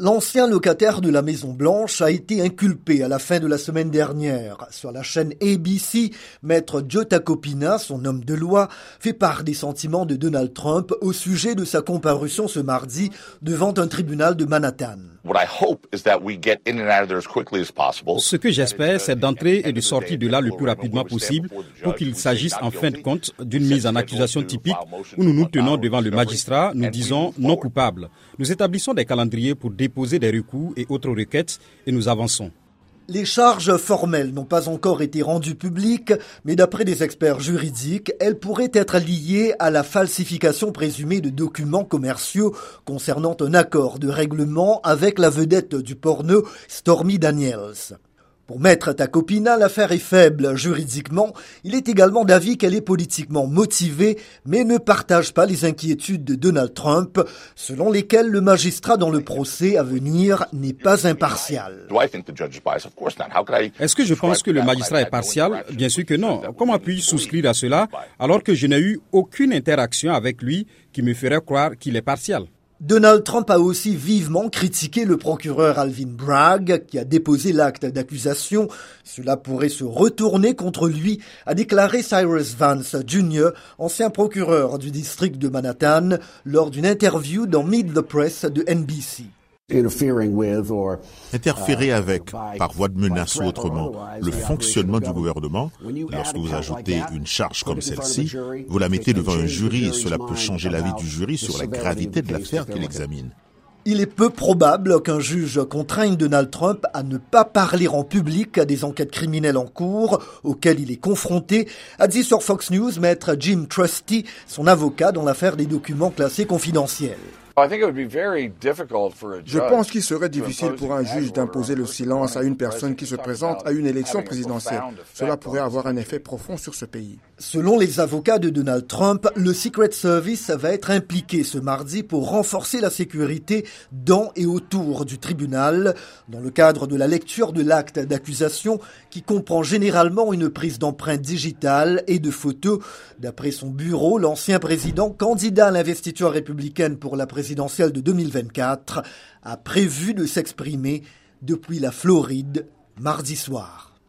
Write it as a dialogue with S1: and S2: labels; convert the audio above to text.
S1: L'ancien locataire de la Maison Blanche a été inculpé à la fin de la semaine dernière. Sur la chaîne ABC, maître Joe Tacopina, son homme de loi, fait part des sentiments de Donald Trump au sujet de sa comparution ce mardi devant un tribunal de Manhattan.
S2: Ce que j'espère, c'est d'entrer et de sortir de là le plus rapidement possible pour qu'il s'agisse en fin de compte d'une mise en accusation typique où nous nous tenons devant le magistrat, nous disons non coupable. Nous établissons des calendriers pour déposer des recours et autres requêtes et nous avançons.
S1: Les charges formelles n'ont pas encore été rendues publiques, mais d'après des experts juridiques, elles pourraient être liées à la falsification présumée de documents commerciaux concernant un accord de règlement avec la vedette du porno Stormy Daniels. Pour mettre ta copine, l'affaire est faible juridiquement. Il est également d'avis qu'elle est politiquement motivée, mais ne partage pas les inquiétudes de Donald Trump, selon lesquelles le magistrat dans le procès à venir n'est pas impartial.
S2: Est-ce que je pense que le magistrat est partial? Bien sûr que non. Comment puis-je souscrire à cela alors que je n'ai eu aucune interaction avec lui qui me ferait croire qu'il est partial?
S1: Donald Trump a aussi vivement critiqué le procureur Alvin Bragg qui a déposé l'acte d'accusation. Cela pourrait se retourner contre lui, a déclaré Cyrus Vance Jr., ancien procureur du district de Manhattan, lors d'une interview dans Meet the Press de NBC.
S3: Interférer uh, avec, par voie de menace ou autrement, le fonctionnement du gouvernement, lorsque vous ajoutez une charge comme celle-ci, vous la mettez devant un jury et cela peut changer l'avis du jury sur la gravité de l'affaire qu'il examine.
S1: Il est peu probable qu'un juge contraigne Donald Trump à ne pas parler en public à des enquêtes criminelles en cours auxquelles il est confronté, a dit sur Fox News maître Jim Trusty, son avocat dans l'affaire des documents classés confidentiels.
S4: Je pense qu'il serait difficile pour un juge d'imposer le silence à une personne qui se présente à une élection présidentielle. Cela pourrait avoir un effet profond sur ce pays.
S1: Selon les avocats de Donald Trump, le Secret Service va être impliqué ce mardi pour renforcer la sécurité dans et autour du tribunal, dans le cadre de la lecture de l'acte d'accusation qui comprend généralement une prise d'empreintes digitales et de photos. D'après son bureau, l'ancien président, candidat à l'investiture républicaine pour la présidence, présidentielle de 2024 a prévu de s'exprimer depuis la Floride mardi soir.